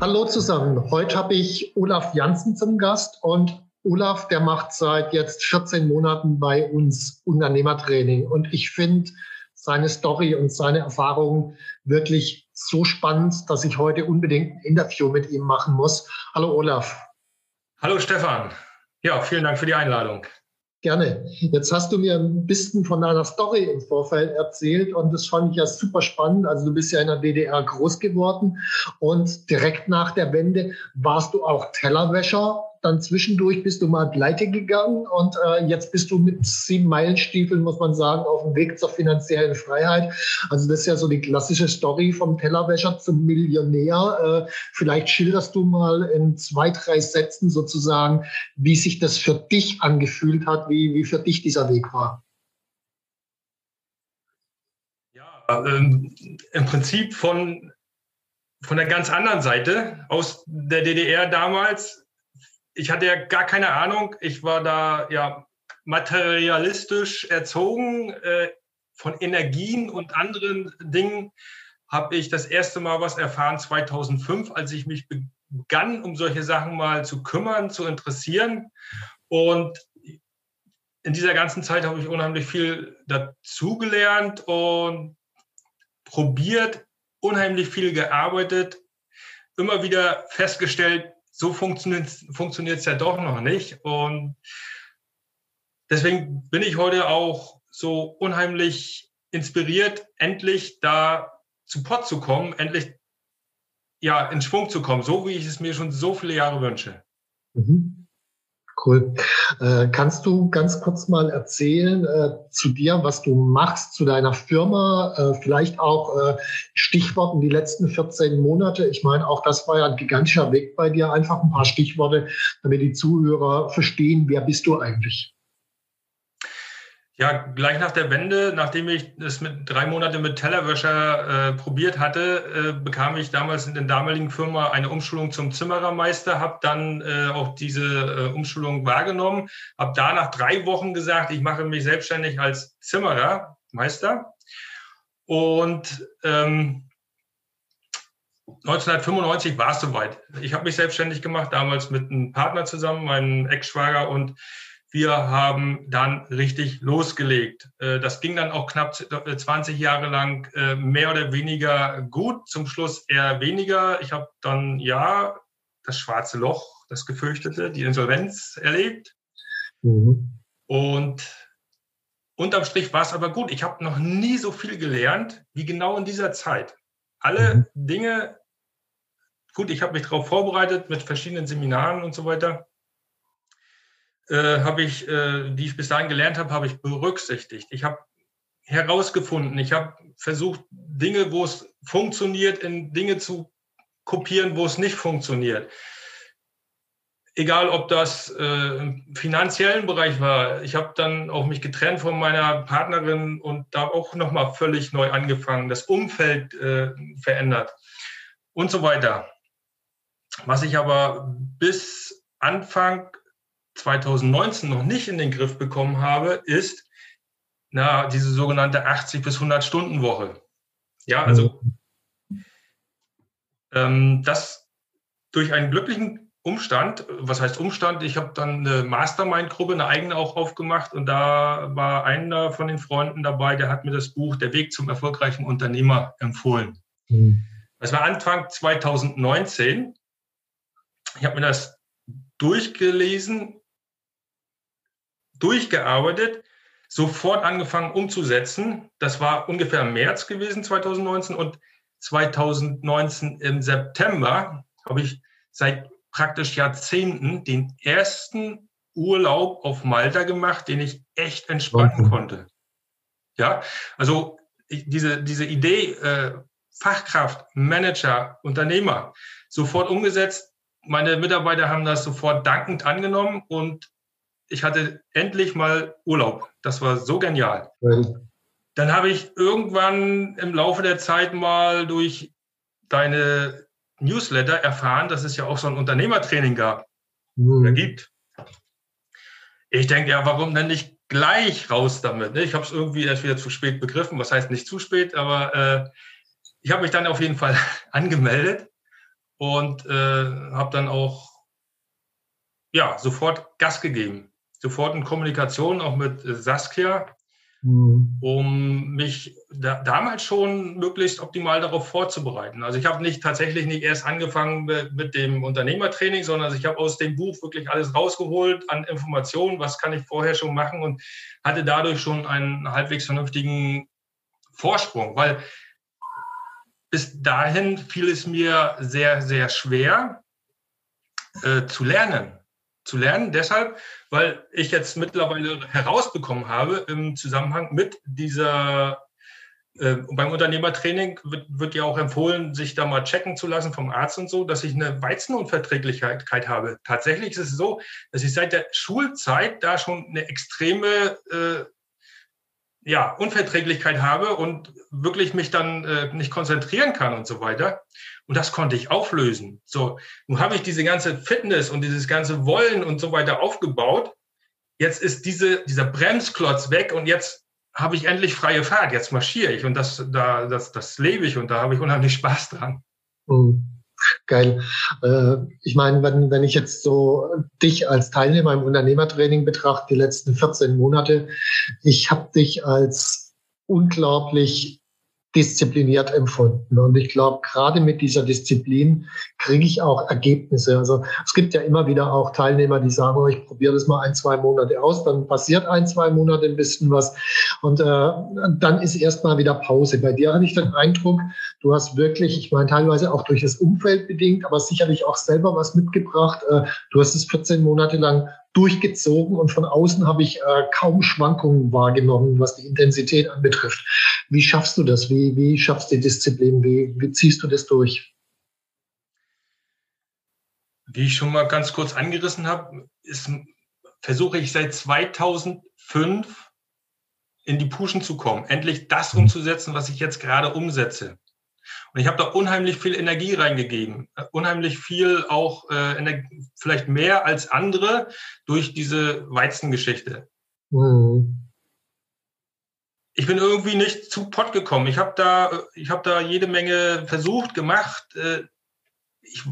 Hallo zusammen. Heute habe ich Olaf Janssen zum Gast und Olaf, der macht seit jetzt 14 Monaten bei uns Unternehmertraining und ich finde seine Story und seine Erfahrungen wirklich so spannend, dass ich heute unbedingt ein Interview mit ihm machen muss. Hallo Olaf. Hallo Stefan. Ja, vielen Dank für die Einladung. Gerne. Jetzt hast du mir ein bisschen von deiner Story im Vorfeld erzählt und das fand ich ja super spannend. Also du bist ja in der DDR groß geworden und direkt nach der Wende warst du auch Tellerwäscher dann zwischendurch bist du mal pleite gegangen und äh, jetzt bist du mit sieben Meilenstiefeln, muss man sagen, auf dem Weg zur finanziellen Freiheit. Also das ist ja so die klassische Story vom Tellerwäscher zum Millionär. Äh, vielleicht schilderst du mal in zwei, drei Sätzen sozusagen, wie sich das für dich angefühlt hat, wie, wie für dich dieser Weg war. Ja, ähm, im Prinzip von von der ganz anderen Seite aus der DDR damals ich hatte ja gar keine Ahnung. Ich war da ja materialistisch erzogen. Äh, von Energien und anderen Dingen habe ich das erste Mal was erfahren 2005, als ich mich begann, um solche Sachen mal zu kümmern, zu interessieren. Und in dieser ganzen Zeit habe ich unheimlich viel dazugelernt und probiert, unheimlich viel gearbeitet, immer wieder festgestellt, so funktioniert es ja doch noch nicht. Und deswegen bin ich heute auch so unheimlich inspiriert, endlich da zu Pott zu kommen, endlich ja in Schwung zu kommen, so wie ich es mir schon so viele Jahre wünsche. Mhm. Cool. Äh, kannst du ganz kurz mal erzählen äh, zu dir, was du machst, zu deiner Firma, äh, vielleicht auch äh, Stichworten die letzten 14 Monate? Ich meine, auch das war ja ein gigantischer Weg bei dir. Einfach ein paar Stichworte, damit die Zuhörer verstehen, wer bist du eigentlich? Ja, gleich nach der Wende, nachdem ich es mit drei Monate mit Tellerwäscher äh, probiert hatte, äh, bekam ich damals in der damaligen Firma eine Umschulung zum Zimmerermeister, habe dann äh, auch diese äh, Umschulung wahrgenommen, habe da nach drei Wochen gesagt, ich mache mich selbstständig als Zimmerermeister und ähm, 1995 war es soweit. Ich habe mich selbstständig gemacht, damals mit einem Partner zusammen, meinem Ex-Schwager und wir haben dann richtig losgelegt. Äh, das ging dann auch knapp 20 Jahre lang äh, mehr oder weniger gut, zum Schluss eher weniger. Ich habe dann ja das schwarze Loch, das gefürchtete, die Insolvenz erlebt. Mhm. Und unterm Strich war es aber gut. Ich habe noch nie so viel gelernt wie genau in dieser Zeit. Alle mhm. Dinge, gut, ich habe mich darauf vorbereitet mit verschiedenen Seminaren und so weiter äh, habe ich, äh, die ich bis dahin gelernt habe, habe ich berücksichtigt. Ich habe herausgefunden, ich habe versucht, Dinge, wo es funktioniert, in Dinge zu kopieren, wo es nicht funktioniert. Egal, ob das äh, im finanziellen Bereich war. Ich habe dann auch mich getrennt von meiner Partnerin und da auch nochmal völlig neu angefangen, das Umfeld äh, verändert und so weiter. Was ich aber bis Anfang 2019 noch nicht in den Griff bekommen habe, ist na, diese sogenannte 80 bis 100 Stunden Woche. Ja, also ähm, das durch einen glücklichen Umstand. Was heißt Umstand? Ich habe dann eine Mastermind-Gruppe, eine eigene auch aufgemacht und da war einer von den Freunden dabei, der hat mir das Buch Der Weg zum erfolgreichen Unternehmer empfohlen. Mhm. Das war Anfang 2019. Ich habe mir das durchgelesen, durchgearbeitet, sofort angefangen umzusetzen. Das war ungefähr im März gewesen, 2019 und 2019 im September habe ich seit praktisch Jahrzehnten den ersten Urlaub auf Malta gemacht, den ich echt entspannen okay. konnte. Ja, also diese, diese Idee, äh, Fachkraft, Manager, Unternehmer, sofort umgesetzt. Meine Mitarbeiter haben das sofort dankend angenommen und ich hatte endlich mal Urlaub. Das war so genial. Ja. Dann habe ich irgendwann im Laufe der Zeit mal durch deine Newsletter erfahren, dass es ja auch so ein Unternehmertraining gab mhm. oder gibt. Ich denke, ja, warum denn nicht gleich raus damit? Ne? Ich habe es irgendwie erst wieder zu spät begriffen. Was heißt nicht zu spät, aber äh, ich habe mich dann auf jeden Fall angemeldet und äh, habe dann auch ja sofort Gas gegeben, sofort in Kommunikation auch mit äh, Saskia mhm. um mich da, damals schon möglichst optimal darauf vorzubereiten. Also ich habe nicht tatsächlich nicht erst angefangen mit, mit dem Unternehmertraining, sondern ich habe aus dem Buch wirklich alles rausgeholt an Informationen, was kann ich vorher schon machen und hatte dadurch schon einen halbwegs vernünftigen Vorsprung, weil bis dahin fiel es mir sehr, sehr schwer äh, zu lernen zu lernen. Deshalb, weil ich jetzt mittlerweile herausbekommen habe im Zusammenhang mit dieser äh, beim Unternehmertraining wird, wird, ja auch empfohlen, sich da mal checken zu lassen vom Arzt und so, dass ich eine Weizenunverträglichkeit habe. Tatsächlich ist es so, dass ich seit der Schulzeit da schon eine extreme äh, ja, Unverträglichkeit habe und wirklich mich dann äh, nicht konzentrieren kann und so weiter. Und das konnte ich auflösen. So, nun habe ich diese ganze Fitness und dieses ganze Wollen und so weiter aufgebaut. Jetzt ist diese, dieser Bremsklotz weg und jetzt habe ich endlich freie Fahrt. Jetzt marschiere ich und das, da, das, das lebe ich und da habe ich unheimlich Spaß dran. Mhm. Geil. Äh, ich meine, wenn, wenn ich jetzt so dich als Teilnehmer im Unternehmertraining betrachte, die letzten 14 Monate, ich habe dich als unglaublich diszipliniert empfunden. Und ich glaube, gerade mit dieser Disziplin kriege ich auch Ergebnisse. Also es gibt ja immer wieder auch Teilnehmer, die sagen, oh, ich probiere das mal ein, zwei Monate aus, dann passiert ein, zwei Monate ein bisschen was und äh, dann ist erstmal wieder Pause. Bei dir hatte ich den Eindruck, du hast wirklich, ich meine teilweise auch durch das Umfeld bedingt, aber sicherlich auch selber was mitgebracht. Äh, du hast es 14 Monate lang durchgezogen und von außen habe ich äh, kaum Schwankungen wahrgenommen, was die Intensität anbetrifft. Wie schaffst du das? Wie, wie schaffst du die Disziplin? Wie, wie ziehst du das durch? Wie ich schon mal ganz kurz angerissen habe, ist, versuche ich seit 2005 in die Puschen zu kommen, endlich das mhm. umzusetzen, was ich jetzt gerade umsetze. Und ich habe da unheimlich viel Energie reingegeben, unheimlich viel auch, äh, vielleicht mehr als andere durch diese Weizengeschichte. Mhm. Ich bin irgendwie nicht zu Pott gekommen. Ich habe da, ich habe da jede Menge versucht, gemacht. Äh, ich,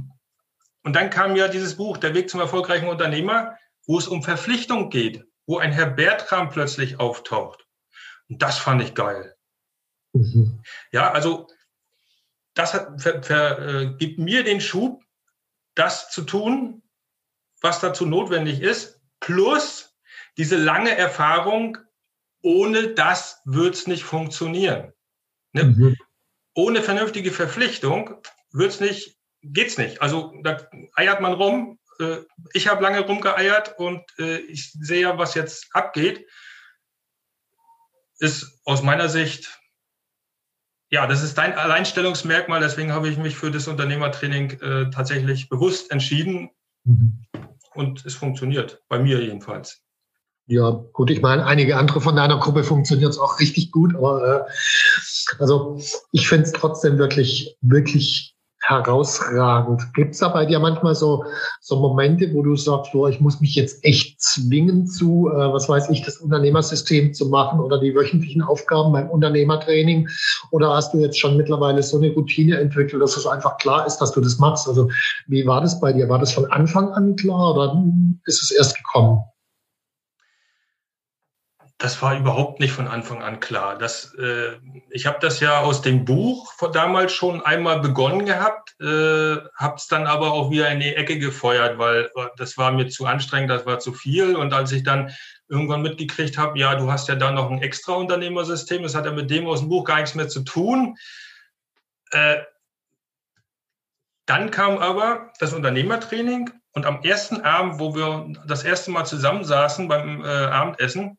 und dann kam ja dieses Buch, Der Weg zum erfolgreichen Unternehmer, wo es um Verpflichtung geht, wo ein Herr Bertram plötzlich auftaucht. Und das fand ich geil. Mhm. Ja, also das hat, ver, ver, äh, gibt mir den Schub, das zu tun, was dazu notwendig ist, plus diese lange Erfahrung, ohne das wird es nicht funktionieren. Ne? Mhm. Ohne vernünftige Verpflichtung wird's nicht, geht's nicht. Also da eiert man rum. Äh, ich habe lange rumgeeiert und äh, ich sehe ja, was jetzt abgeht. Ist aus meiner Sicht ja, das ist dein Alleinstellungsmerkmal. Deswegen habe ich mich für das Unternehmertraining äh, tatsächlich bewusst entschieden. Mhm. Und es funktioniert, bei mir jedenfalls. Ja, gut, ich meine, einige andere von deiner Gruppe funktioniert es auch richtig gut, aber äh, also ich finde es trotzdem wirklich, wirklich herausragend. Gibt es da bei dir manchmal so, so Momente, wo du sagst, oh, ich muss mich jetzt echt zwingen zu, äh, was weiß ich, das Unternehmersystem zu machen oder die wöchentlichen Aufgaben beim Unternehmertraining? Oder hast du jetzt schon mittlerweile so eine Routine entwickelt, dass es einfach klar ist, dass du das machst? Also wie war das bei dir? War das von Anfang an klar oder ist es erst gekommen? Das war überhaupt nicht von Anfang an klar. Das, äh, ich habe das ja aus dem Buch von damals schon einmal begonnen gehabt, äh, habe es dann aber auch wieder in die Ecke gefeuert, weil das war mir zu anstrengend, das war zu viel. Und als ich dann irgendwann mitgekriegt habe, ja, du hast ja da noch ein extra Unternehmersystem, das hat ja mit dem aus dem Buch gar nichts mehr zu tun. Äh, dann kam aber das Unternehmertraining und am ersten Abend, wo wir das erste Mal zusammensaßen beim äh, Abendessen,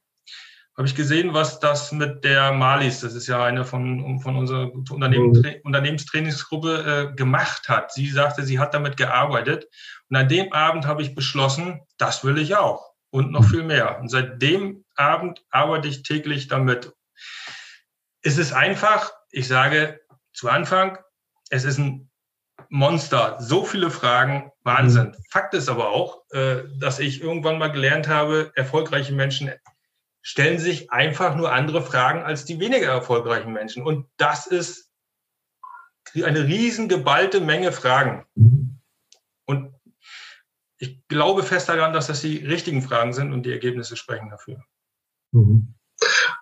habe ich gesehen, was das mit der Malis, das ist ja eine von, von unserer Unternehmen, mhm. Unternehmenstrainingsgruppe, äh, gemacht hat. Sie sagte, sie hat damit gearbeitet. Und an dem Abend habe ich beschlossen, das will ich auch und noch viel mehr. Und seit dem Abend arbeite ich täglich damit. Es ist einfach, ich sage zu Anfang, es ist ein Monster. So viele Fragen, Wahnsinn. Mhm. Fakt ist aber auch, äh, dass ich irgendwann mal gelernt habe, erfolgreiche Menschen stellen sich einfach nur andere Fragen als die weniger erfolgreichen Menschen. Und das ist eine riesen geballte Menge Fragen. Und ich glaube fest daran, dass das die richtigen Fragen sind und die Ergebnisse sprechen dafür. Mhm.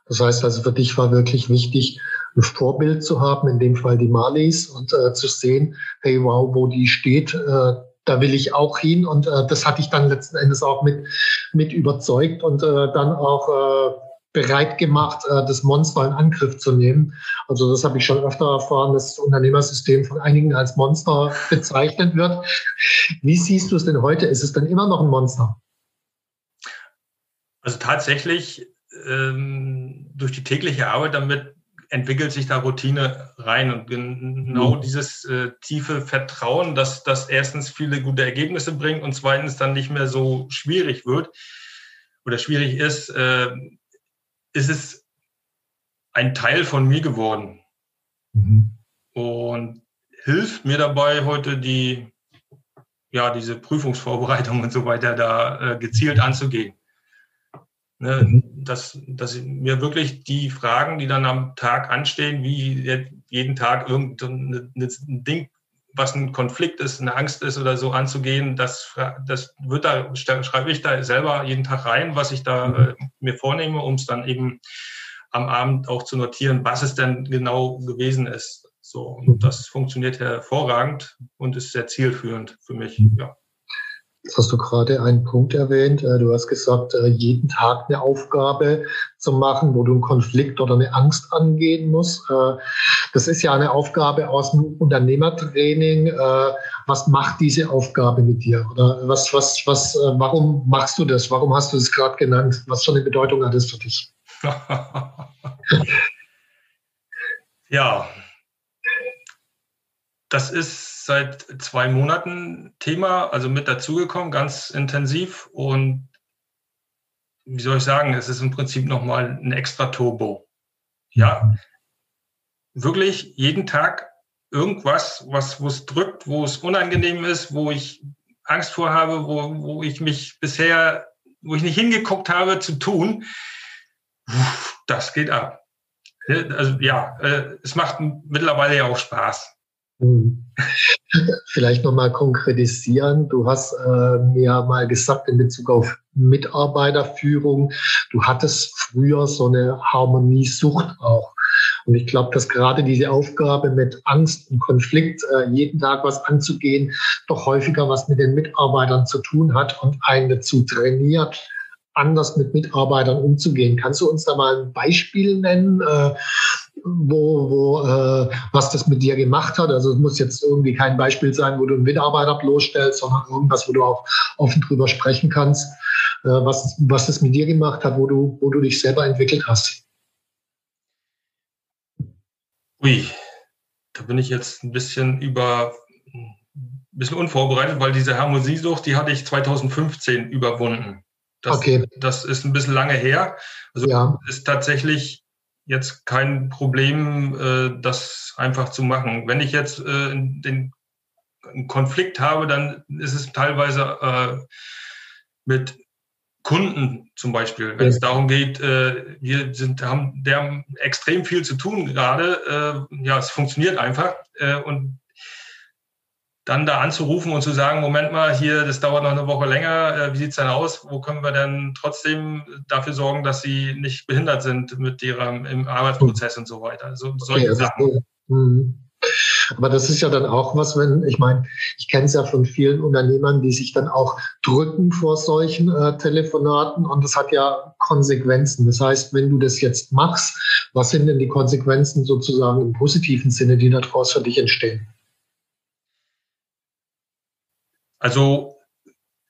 Das heißt also, für dich war wirklich wichtig, ein Vorbild zu haben, in dem Fall die Marlies, und äh, zu sehen, hey, wow, wo die steht, äh, da will ich auch hin. Und äh, das hatte ich dann letzten Endes auch mit, mit überzeugt und äh, dann auch äh, bereit gemacht, äh, das Monster in Angriff zu nehmen. Also das habe ich schon öfter erfahren, dass das Unternehmersystem von einigen als Monster bezeichnet wird. Wie siehst du es denn heute? Ist es dann immer noch ein Monster? Also tatsächlich ähm, durch die tägliche Arbeit damit entwickelt sich da Routine rein und genau mhm. dieses äh, tiefe Vertrauen, dass das erstens viele gute Ergebnisse bringt und zweitens dann nicht mehr so schwierig wird oder schwierig ist, äh, ist es ein Teil von mir geworden mhm. und hilft mir dabei heute die ja diese Prüfungsvorbereitung und so weiter da äh, gezielt anzugehen. Ne, mhm. dass, dass mir wirklich die Fragen, die dann am Tag anstehen, wie jeden Tag irgendein Ding, was ein Konflikt ist, eine Angst ist oder so anzugehen, das, das wird da, schreibe ich da selber jeden Tag rein, was ich da mhm. äh, mir vornehme, um es dann eben am Abend auch zu notieren, was es denn genau gewesen ist. So, und mhm. das funktioniert hervorragend und ist sehr zielführend für mich, mhm. ja. Jetzt hast du gerade einen Punkt erwähnt. Äh, du hast gesagt, äh, jeden Tag eine Aufgabe zu machen, wo du einen Konflikt oder eine Angst angehen musst. Äh, das ist ja eine Aufgabe aus dem Unternehmertraining. Was macht diese Aufgabe mit dir? Oder was, was, was, warum machst du das? Warum hast du es gerade genannt? Was für eine Bedeutung hat es für dich? ja, das ist seit zwei Monaten Thema, also mit dazugekommen, ganz intensiv. Und wie soll ich sagen, es ist im Prinzip nochmal ein extra Turbo. Ja, wirklich jeden Tag irgendwas, was, wo es drückt, wo es unangenehm ist, wo ich Angst vor habe, wo, wo ich mich bisher, wo ich nicht hingeguckt habe zu tun, das geht ab. Also ja, äh, es macht mittlerweile ja auch Spaß. Hm. Vielleicht nochmal konkretisieren. Du hast äh, mir mal gesagt in Bezug auf Mitarbeiterführung, du hattest früher so eine Harmoniesucht auch. Und ich glaube, dass gerade diese Aufgabe mit Angst und Konflikt, äh, jeden Tag was anzugehen, doch häufiger was mit den Mitarbeitern zu tun hat und einen dazu trainiert, anders mit Mitarbeitern umzugehen. Kannst du uns da mal ein Beispiel nennen? Äh, wo, wo äh, was das mit dir gemacht hat. Also es muss jetzt irgendwie kein Beispiel sein, wo du einen Mitarbeiter bloßstellst, sondern irgendwas, wo du auch offen drüber sprechen kannst, äh, was, was das mit dir gemacht hat, wo du, wo du dich selber entwickelt hast. Ui, da bin ich jetzt ein bisschen über ein bisschen unvorbereitet, weil diese Harmoniesucht, die hatte ich 2015 überwunden. Das, okay. das ist ein bisschen lange her. Also ja. ist tatsächlich jetzt kein Problem, äh, das einfach zu machen. Wenn ich jetzt äh, den einen Konflikt habe, dann ist es teilweise äh, mit Kunden zum Beispiel, wenn es darum geht, äh, wir sind, haben, der haben extrem viel zu tun gerade. Äh, ja, es funktioniert einfach. Äh, und dann da anzurufen und zu sagen, Moment mal, hier, das dauert noch eine Woche länger, äh, wie sieht's denn aus? Wo können wir denn trotzdem dafür sorgen, dass sie nicht behindert sind mit ihrem im Arbeitsprozess und so weiter? So, solche okay, Sachen. Mhm. Aber das ist ja dann auch was, wenn, ich meine, ich kenne es ja von vielen Unternehmern, die sich dann auch drücken vor solchen äh, Telefonaten und das hat ja Konsequenzen. Das heißt, wenn du das jetzt machst, was sind denn die Konsequenzen sozusagen im positiven Sinne, die daraus für dich entstehen? Also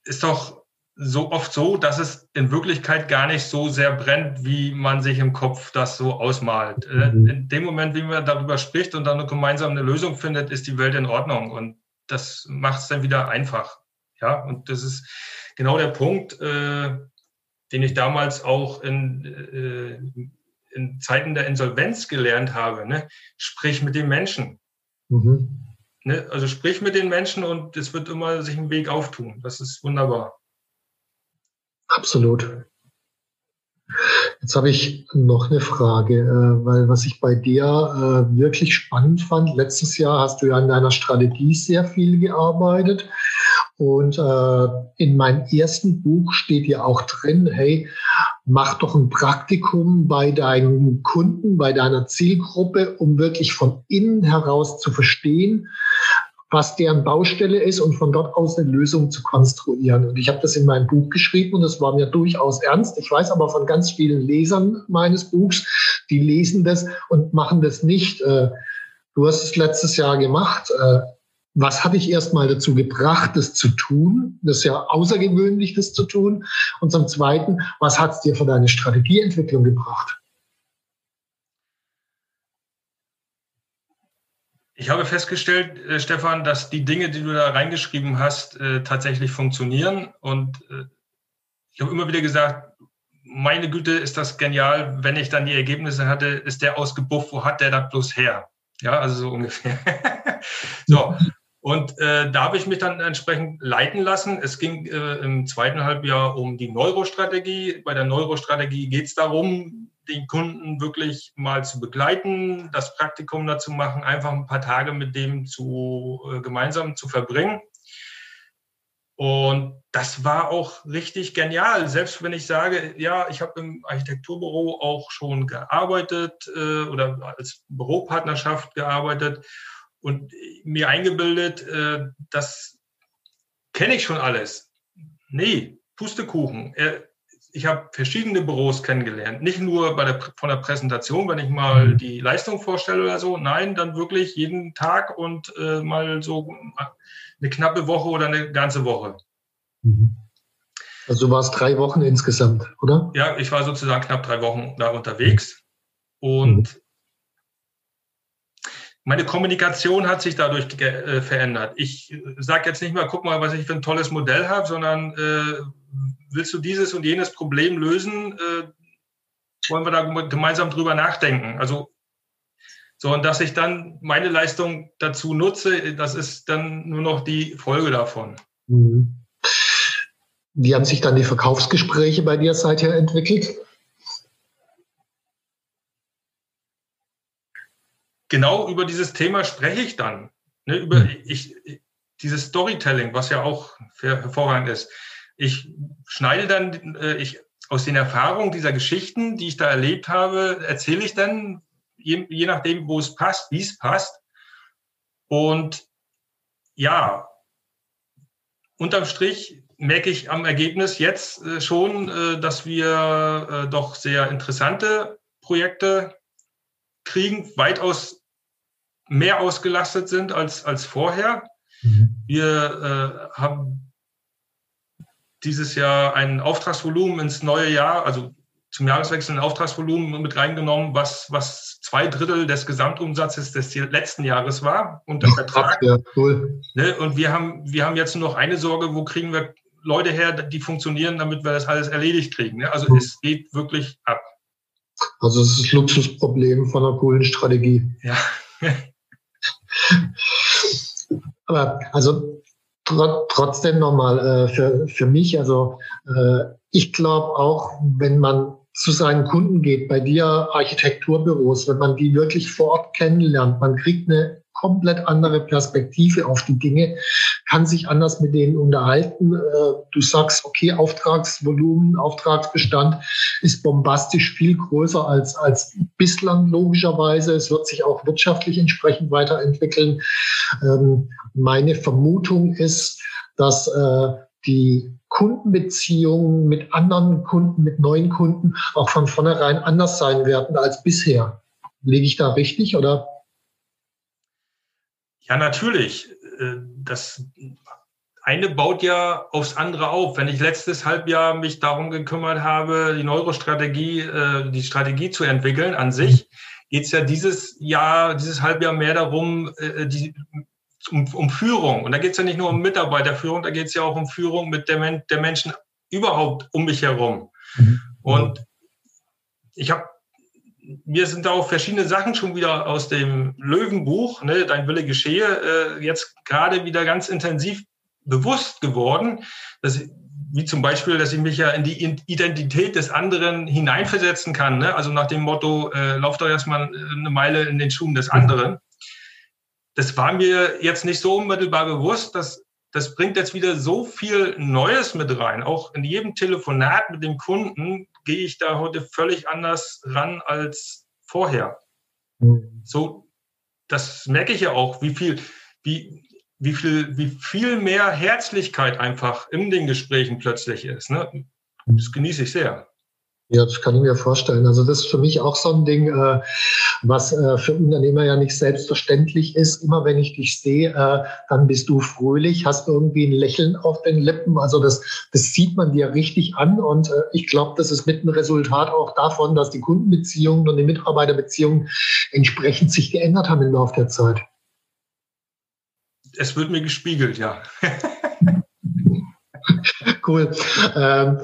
ist doch so oft so, dass es in Wirklichkeit gar nicht so sehr brennt, wie man sich im Kopf das so ausmalt. Äh, mhm. In dem Moment, wie man darüber spricht und dann gemeinsam eine Lösung findet, ist die Welt in Ordnung und das macht es dann wieder einfach. Ja, und das ist genau der Punkt, äh, den ich damals auch in, äh, in Zeiten der Insolvenz gelernt habe. Ne? Sprich mit den Menschen. Mhm. Ne? Also sprich mit den Menschen und es wird immer sich ein Weg auftun. Das ist wunderbar. Absolut. Jetzt habe ich noch eine Frage, äh, weil was ich bei dir äh, wirklich spannend fand, letztes Jahr hast du ja an deiner Strategie sehr viel gearbeitet. Und äh, in meinem ersten Buch steht ja auch drin, hey, mach doch ein Praktikum bei deinen Kunden, bei deiner Zielgruppe, um wirklich von innen heraus zu verstehen, was deren Baustelle ist und von dort aus eine Lösung zu konstruieren. Und ich habe das in meinem Buch geschrieben und es war mir durchaus ernst. Ich weiß aber von ganz vielen Lesern meines Buchs, die lesen das und machen das nicht. Äh, du hast es letztes Jahr gemacht. Was hat dich erstmal dazu gebracht, das zu tun? Das ist ja außergewöhnlich, das zu tun. Und zum Zweiten, was hat es dir für deine Strategieentwicklung gebracht? Ich habe festgestellt, äh, Stefan, dass die Dinge, die du da reingeschrieben hast, äh, tatsächlich funktionieren. Und äh, ich habe immer wieder gesagt, meine Güte, ist das genial. Wenn ich dann die Ergebnisse hatte, ist der ausgebufft, wo hat der das bloß her? Ja, also so ungefähr. so. Und äh, da habe ich mich dann entsprechend leiten lassen. Es ging äh, im zweiten Halbjahr um die Neurostrategie. Bei der Neurostrategie geht es darum, den Kunden wirklich mal zu begleiten, das Praktikum dazu machen, einfach ein paar Tage mit dem zu, äh, gemeinsam zu verbringen. Und das war auch richtig genial. Selbst wenn ich sage, ja, ich habe im Architekturbüro auch schon gearbeitet äh, oder als Büropartnerschaft gearbeitet und mir eingebildet, äh, das kenne ich schon alles. Nee, Pustekuchen. Er, ich habe verschiedene Büros kennengelernt. Nicht nur bei der, von der Präsentation, wenn ich mal mhm. die Leistung vorstelle oder so. Nein, dann wirklich jeden Tag und äh, mal so eine knappe Woche oder eine ganze Woche. Mhm. Also du warst drei Wochen insgesamt, oder? Ja, ich war sozusagen knapp drei Wochen da unterwegs. Und mhm. Meine Kommunikation hat sich dadurch äh, verändert. Ich äh, sage jetzt nicht mal, guck mal, was ich für ein tolles Modell habe, sondern äh, willst du dieses und jenes Problem lösen? Äh, wollen wir da gemeinsam drüber nachdenken? Also so, und dass ich dann meine Leistung dazu nutze, das ist dann nur noch die Folge davon. Mhm. Wie haben sich dann die Verkaufsgespräche bei dir seither entwickelt? Genau über dieses Thema spreche ich dann. Ne, über mhm. ich, dieses Storytelling, was ja auch hervorragend ist ich schneide dann, äh, ich aus den Erfahrungen dieser Geschichten, die ich da erlebt habe, erzähle ich dann, je, je nachdem, wo es passt, wie es passt. Und ja, unterm Strich merke ich am Ergebnis jetzt äh, schon, äh, dass wir äh, doch sehr interessante Projekte kriegen, weitaus mehr ausgelastet sind als, als vorher. Mhm. Wir äh, haben dieses Jahr ein Auftragsvolumen ins neue Jahr, also zum Jahreswechsel ein Auftragsvolumen mit reingenommen, was, was zwei Drittel des Gesamtumsatzes des letzten Jahres war unter Vertrag. Ja, cool. Ne, und wir haben, wir haben jetzt nur noch eine Sorge, wo kriegen wir Leute her, die funktionieren, damit wir das alles erledigt kriegen. Ne? Also mhm. es geht wirklich ab. Also es ist das Luxusproblem von einer coolen Strategie. Ja. Aber also tr trotzdem nochmal äh, für, für mich, also äh, ich glaube auch, wenn man zu seinen Kunden geht, bei dir Architekturbüros, wenn man die wirklich vor Ort kennenlernt, man kriegt eine komplett andere Perspektive auf die Dinge, kann sich anders mit denen unterhalten. Äh, du sagst, okay, Auftragsvolumen, Auftragsbestand ist bombastisch viel größer als, als bislang logischerweise. Es wird sich auch wirtschaftlich entsprechend weiterentwickeln. Ähm, meine Vermutung ist, dass äh, die Kundenbeziehungen mit anderen Kunden, mit neuen Kunden auch von vornherein anders sein werden als bisher. Lege ich da richtig oder? Ja, natürlich. Äh, das eine baut ja aufs andere auf. Wenn ich letztes Halbjahr mich darum gekümmert habe, die Neurostrategie, äh, die Strategie zu entwickeln an sich, geht es ja dieses Jahr, dieses Halbjahr mehr darum, äh, die, um, um Führung. Und da geht es ja nicht nur um Mitarbeiterführung, da geht es ja auch um Führung mit der, der Menschen überhaupt um mich herum. Mhm. Und ich habe mir sind da auch verschiedene Sachen schon wieder aus dem Löwenbuch, ne, Dein Wille geschehe, äh, jetzt gerade wieder ganz intensiv bewusst geworden, dass wie zum Beispiel, dass ich mich ja in die Identität des anderen hineinversetzen kann. Ne? Also nach dem Motto, äh, lauf doch erstmal eine Meile in den Schuhen des anderen. Das war mir jetzt nicht so unmittelbar bewusst, dass das bringt jetzt wieder so viel Neues mit rein. Auch in jedem Telefonat mit dem Kunden gehe ich da heute völlig anders ran als vorher. Mhm. So, das merke ich ja auch, wie viel, wie, wie viel, wie viel mehr Herzlichkeit einfach in den Gesprächen plötzlich ist. Ne? Das genieße ich sehr. Ja, das kann ich mir vorstellen. Also das ist für mich auch so ein Ding, äh, was äh, für Unternehmer ja nicht selbstverständlich ist. Immer wenn ich dich sehe, äh, dann bist du fröhlich, hast irgendwie ein Lächeln auf den Lippen. Also das, das sieht man dir richtig an. Und äh, ich glaube, das ist mit ein Resultat auch davon, dass die Kundenbeziehungen und die Mitarbeiterbeziehungen entsprechend sich geändert haben im Laufe der Zeit. Es wird mir gespiegelt, ja. cool. Ähm,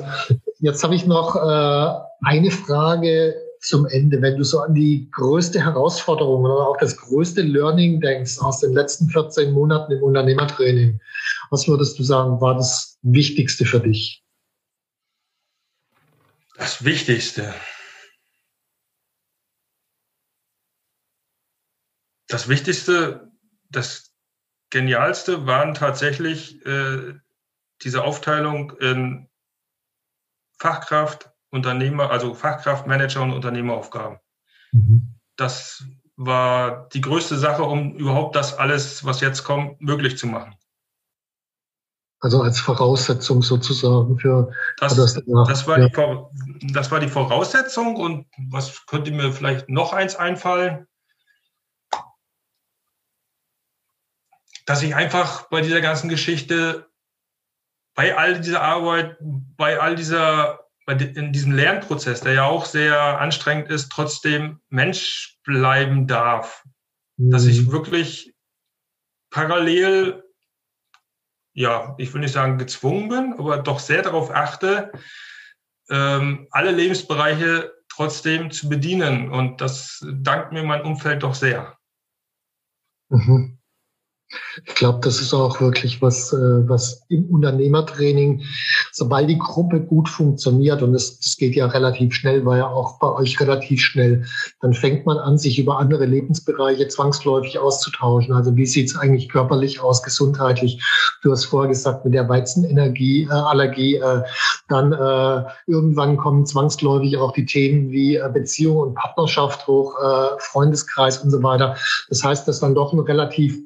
Jetzt habe ich noch äh, eine Frage zum Ende. Wenn du so an die größte Herausforderung oder auch das größte Learning denkst aus den letzten 14 Monaten im Unternehmertraining, was würdest du sagen, war das Wichtigste für dich? Das Wichtigste. Das Wichtigste, das Genialste waren tatsächlich äh, diese Aufteilung in Fachkraft, Unternehmer, also Fachkraft, Manager und Unternehmeraufgaben. Mhm. Das war die größte Sache, um überhaupt das alles, was jetzt kommt, möglich zu machen. Also als Voraussetzung sozusagen für das. Das, das, war, ja. die, das war die Voraussetzung. Und was könnte mir vielleicht noch eins einfallen? Dass ich einfach bei dieser ganzen Geschichte bei all dieser Arbeit, bei all dieser, bei in diesem Lernprozess, der ja auch sehr anstrengend ist, trotzdem Mensch bleiben darf. Mhm. Dass ich mhm. wirklich parallel, ja, ich will nicht sagen gezwungen bin, aber doch sehr darauf achte, ähm, alle Lebensbereiche trotzdem zu bedienen. Und das dankt mir mein Umfeld doch sehr. Mhm. Ich glaube, das ist auch wirklich was, äh, was im Unternehmertraining, sobald die Gruppe gut funktioniert, und das, das geht ja relativ schnell, war ja auch bei euch relativ schnell, dann fängt man an, sich über andere Lebensbereiche zwangsläufig auszutauschen. Also wie sieht es eigentlich körperlich aus, gesundheitlich? Du hast vorher gesagt, mit der Weizenenergie, äh, Allergie, äh, dann äh, irgendwann kommen zwangsläufig auch die Themen wie äh, Beziehung und Partnerschaft hoch, äh, Freundeskreis und so weiter. Das heißt, dass dann doch ein relativ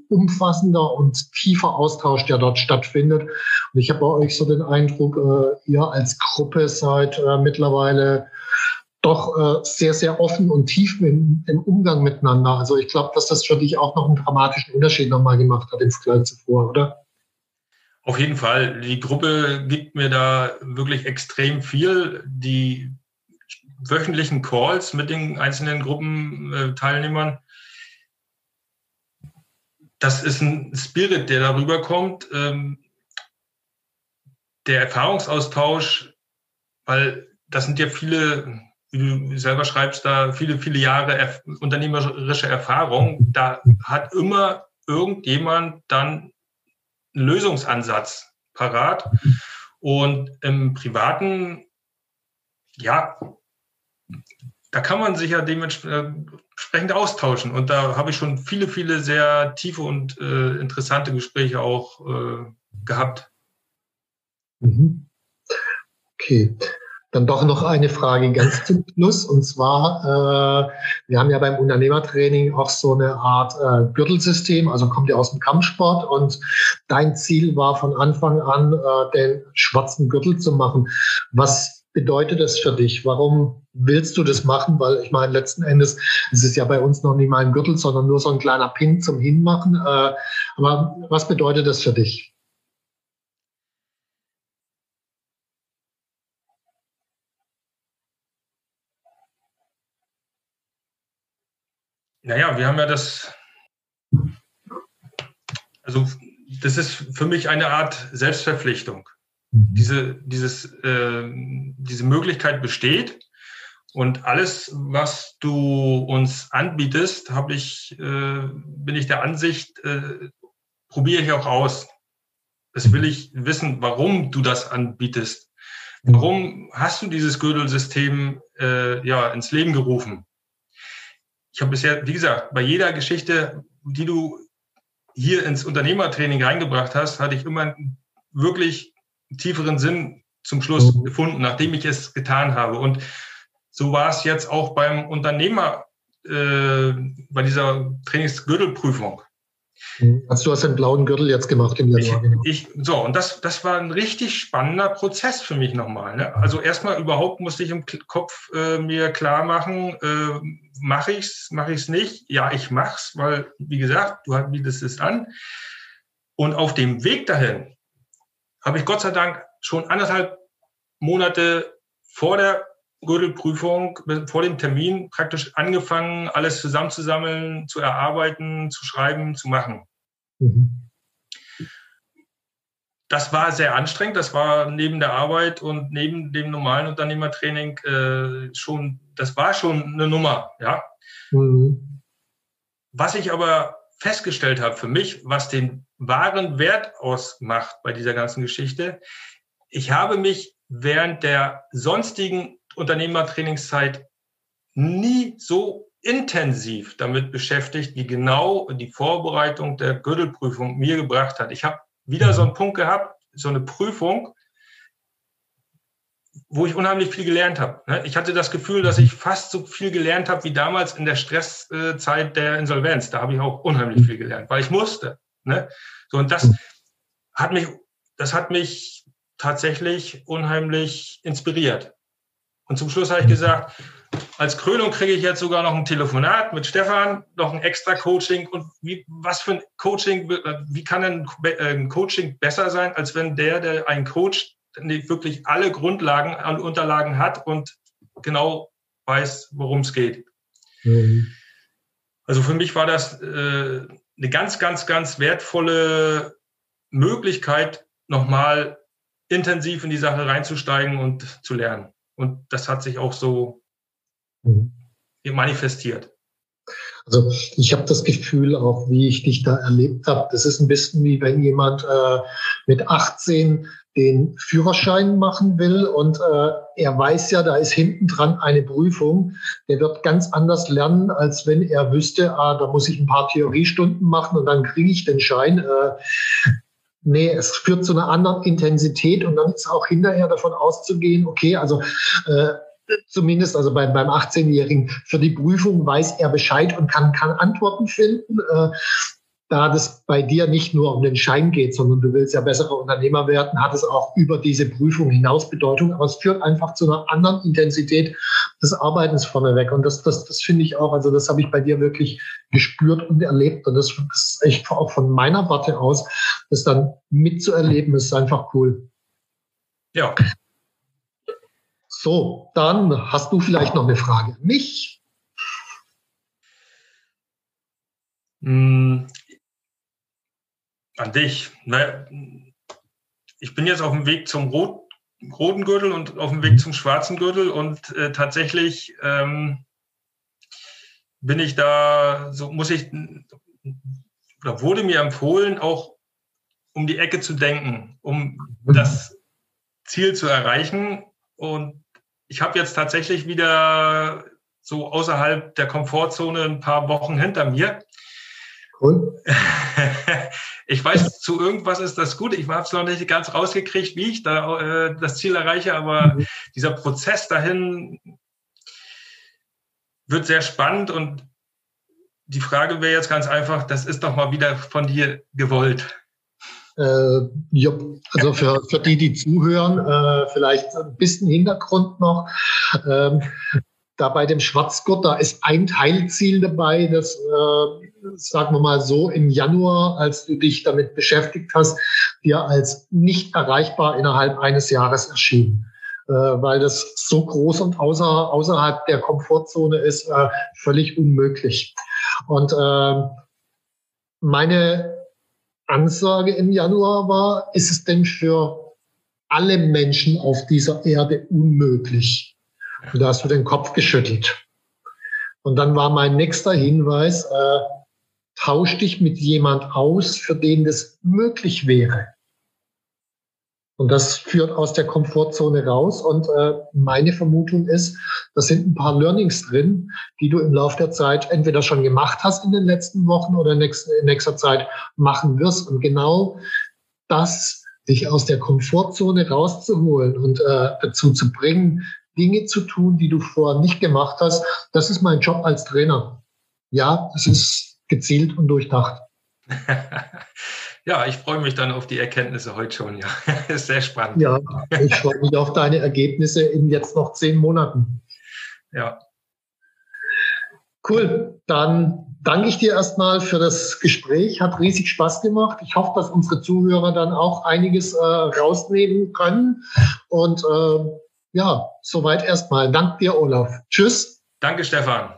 umfassender und tiefer Austausch, der dort stattfindet. Und ich habe bei euch so den Eindruck, äh, ihr als Gruppe seid äh, mittlerweile doch äh, sehr, sehr offen und tief im, im Umgang miteinander. Also ich glaube, dass das für dich auch noch einen dramatischen Unterschied nochmal gemacht hat im Vergleich zuvor, oder? Auf jeden Fall. Die Gruppe gibt mir da wirklich extrem viel. Die wöchentlichen Calls mit den einzelnen Gruppenteilnehmern, das ist ein Spirit, der darüber kommt. Ähm, der Erfahrungsaustausch, weil das sind ja viele, wie du selber schreibst, da viele, viele Jahre unternehmerische Erfahrung. Da hat immer irgendjemand dann einen Lösungsansatz parat. Und im Privaten, ja, da kann man sich ja dementsprechend austauschen. Und da habe ich schon viele, viele sehr tiefe und äh, interessante Gespräche auch äh, gehabt. Mhm. Okay. Dann doch noch eine Frage ganz zum Schluss. Und zwar, äh, wir haben ja beim Unternehmertraining auch so eine Art äh, Gürtelsystem, also kommt ja aus dem Kampfsport. Und dein Ziel war von Anfang an, äh, den schwarzen Gürtel zu machen. Was bedeutet das für dich? Warum willst du das machen? Weil ich meine, letzten Endes ist es ja bei uns noch nicht mal ein Gürtel, sondern nur so ein kleiner Pin zum Hinmachen. Äh, aber was bedeutet das für dich? Naja, wir haben ja das, also das ist für mich eine Art Selbstverpflichtung. Diese, dieses, äh, diese Möglichkeit besteht und alles, was du uns anbietest, habe ich, äh, bin ich der Ansicht, äh, probiere ich auch aus. Das will ich wissen, warum du das anbietest. Warum hast du dieses Gürtelsystem äh, ja ins Leben gerufen? ich habe bisher, wie gesagt, bei jeder Geschichte, die du hier ins Unternehmertraining reingebracht hast, hatte ich immer wirklich tieferen Sinn zum Schluss mhm. gefunden, nachdem ich es getan habe. Und so war es jetzt auch beim Unternehmer, äh, bei dieser Trainingsgürtelprüfung. Mhm. Also du hast den blauen Gürtel jetzt gemacht im Januar. Genau. Ich, so, und das, das war ein richtig spannender Prozess für mich nochmal. Ne? Also erstmal überhaupt musste ich im Kopf äh, mir klar machen, äh, mache ich's, mache ich's nicht? Ja, ich mach's, weil, wie gesagt, du bietest es an. Und auf dem Weg dahin habe ich Gott sei Dank schon anderthalb Monate vor der Gürtelprüfung vor dem Termin praktisch angefangen, alles zusammenzusammeln, zu erarbeiten, zu schreiben, zu machen. Mhm. Das war sehr anstrengend. Das war neben der Arbeit und neben dem normalen Unternehmertraining äh, schon, das war schon eine Nummer, ja. Mhm. Was ich aber festgestellt habe für mich, was den wahren Wert ausmacht bei dieser ganzen Geschichte, ich habe mich während der sonstigen Unternehmertrainingszeit nie so intensiv damit beschäftigt, wie genau die Vorbereitung der Gürtelprüfung mir gebracht hat. Ich habe wieder so einen Punkt gehabt, so eine Prüfung, wo ich unheimlich viel gelernt habe. Ne? Ich hatte das Gefühl, dass ich fast so viel gelernt habe wie damals in der Stresszeit der Insolvenz. Da habe ich auch unheimlich viel gelernt, weil ich musste. Ne? So und das hat mich, das hat mich tatsächlich unheimlich inspiriert. Und zum Schluss habe ich gesagt, als Krönung kriege ich jetzt sogar noch ein Telefonat mit Stefan, noch ein extra Coaching. Und wie, was für ein Coaching, wie kann ein, ein Coaching besser sein, als wenn der, der einen Coach wirklich alle Grundlagen und Unterlagen hat und genau weiß, worum es geht. Mhm. Also für mich war das äh, eine ganz, ganz, ganz wertvolle Möglichkeit, nochmal intensiv in die Sache reinzusteigen und zu lernen. Und das hat sich auch so mhm. manifestiert. Also ich habe das Gefühl, auch wie ich dich da erlebt habe, das ist ein bisschen wie wenn jemand äh, mit 18 den Führerschein machen will und äh, er weiß ja, da ist hinten dran eine Prüfung. Der wird ganz anders lernen, als wenn er wüsste, ah, da muss ich ein paar Theoriestunden machen und dann kriege ich den Schein. Äh, nee, es führt zu einer anderen Intensität und dann ist auch hinterher davon auszugehen, okay, also äh, zumindest also beim, beim 18-Jährigen für die Prüfung weiß er Bescheid und kann, kann Antworten finden. Äh, da das bei dir nicht nur um den Schein geht, sondern du willst ja bessere Unternehmer werden, hat es auch über diese Prüfung hinaus Bedeutung. Aber es führt einfach zu einer anderen Intensität des Arbeitens vorneweg. Und das, das, das finde ich auch, also das habe ich bei dir wirklich gespürt und erlebt. Und das, ist echt auch von meiner Warte aus, das dann mitzuerleben, ist einfach cool. Ja. So, dann hast du vielleicht noch eine Frage an mich. Hm, an dich. Naja, ich bin jetzt auf dem Weg zum Rot, roten Gürtel und auf dem Weg zum schwarzen Gürtel und äh, tatsächlich ähm, bin ich da, so muss ich, oder wurde mir empfohlen, auch um die Ecke zu denken, um mhm. das Ziel zu erreichen. Und ich habe jetzt tatsächlich wieder so außerhalb der Komfortzone ein paar Wochen hinter mir. Cool. ich weiß, zu irgendwas ist das gut. Ich habe es noch nicht ganz rausgekriegt, wie ich da äh, das Ziel erreiche, aber mhm. dieser Prozess dahin wird sehr spannend und die Frage wäre jetzt ganz einfach, das ist doch mal wieder von dir gewollt. Äh, ja, also für, für die, die zuhören, äh, vielleicht ein bisschen Hintergrund noch. Ähm, da bei dem Schwarzgott, da ist ein Teilziel dabei, das, äh, sagen wir mal so, im Januar, als du dich damit beschäftigt hast, dir als nicht erreichbar innerhalb eines Jahres erschien. Äh, weil das so groß und außer, außerhalb der Komfortzone ist, äh, völlig unmöglich. Und äh, meine Ansage im Januar war, ist es denn für alle Menschen auf dieser Erde unmöglich? Und da hast du den Kopf geschüttelt. Und dann war mein nächster Hinweis, äh, tausch dich mit jemand aus, für den das möglich wäre. Und das führt aus der Komfortzone raus. Und äh, meine Vermutung ist, da sind ein paar Learnings drin, die du im Laufe der Zeit entweder schon gemacht hast in den letzten Wochen oder in nächster, Zeit machen wirst. Und genau das, dich aus der Komfortzone rauszuholen und äh, dazu zu bringen, Dinge zu tun, die du vorher nicht gemacht hast, das ist mein Job als Trainer. Ja, es ist gezielt und durchdacht. Ja, ich freue mich dann auf die Erkenntnisse heute schon. Ja, ist sehr spannend. Ja, ich freue mich auf deine Ergebnisse in jetzt noch zehn Monaten. Ja. Cool. Dann danke ich dir erstmal für das Gespräch. Hat riesig Spaß gemacht. Ich hoffe, dass unsere Zuhörer dann auch einiges äh, rausnehmen können. Und äh, ja, soweit erstmal. Dank dir, Olaf. Tschüss. Danke, Stefan.